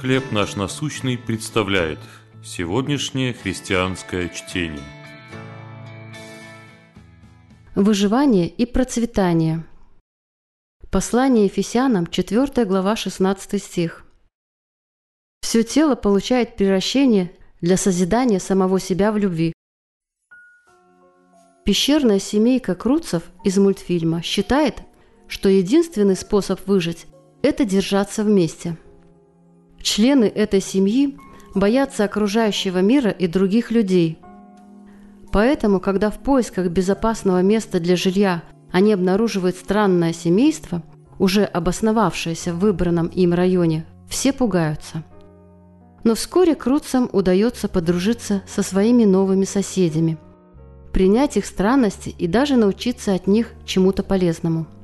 «Хлеб наш насущный» представляет сегодняшнее христианское чтение. Выживание и процветание. Послание Ефесянам, 4 глава, 16 стих. Все тело получает превращение для созидания самого себя в любви. Пещерная семейка Круцев из мультфильма считает, что единственный способ выжить – это держаться вместе. Члены этой семьи боятся окружающего мира и других людей. Поэтому, когда в поисках безопасного места для жилья они обнаруживают странное семейство, уже обосновавшееся в выбранном им районе, все пугаются. Но вскоре Круцам удается подружиться со своими новыми соседями, принять их странности и даже научиться от них чему-то полезному –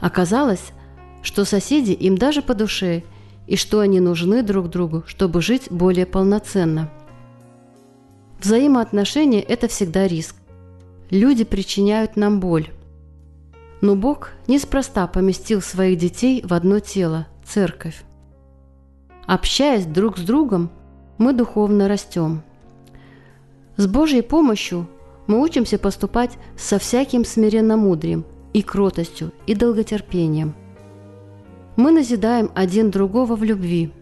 Оказалось, что соседи им даже по душе и что они нужны друг другу, чтобы жить более полноценно. Взаимоотношения – это всегда риск. Люди причиняют нам боль. Но Бог неспроста поместил своих детей в одно тело – церковь. Общаясь друг с другом, мы духовно растем. С Божьей помощью мы учимся поступать со всяким смиренномудрием – и кротостью, и долготерпением. Мы назидаем один другого в любви.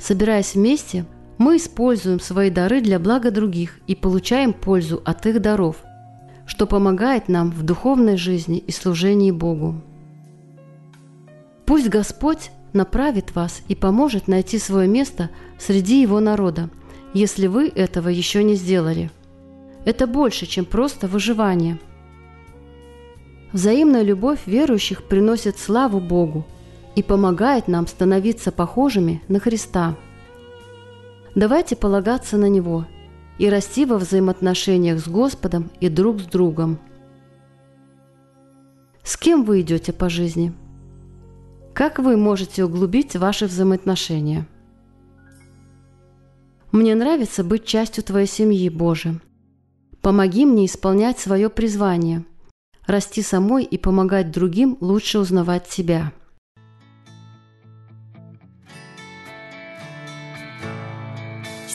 Собираясь вместе, мы используем свои дары для блага других и получаем пользу от их даров, что помогает нам в духовной жизни и служении Богу. Пусть Господь направит вас и поможет найти свое место среди Его народа, если вы этого еще не сделали. Это больше, чем просто выживание – Взаимная любовь верующих приносит славу Богу и помогает нам становиться похожими на Христа. Давайте полагаться на Него и расти во взаимоотношениях с Господом и друг с другом. С кем вы идете по жизни? Как вы можете углубить ваши взаимоотношения? Мне нравится быть частью Твоей семьи, Боже. Помоги мне исполнять свое призвание – расти самой и помогать другим лучше узнавать себя.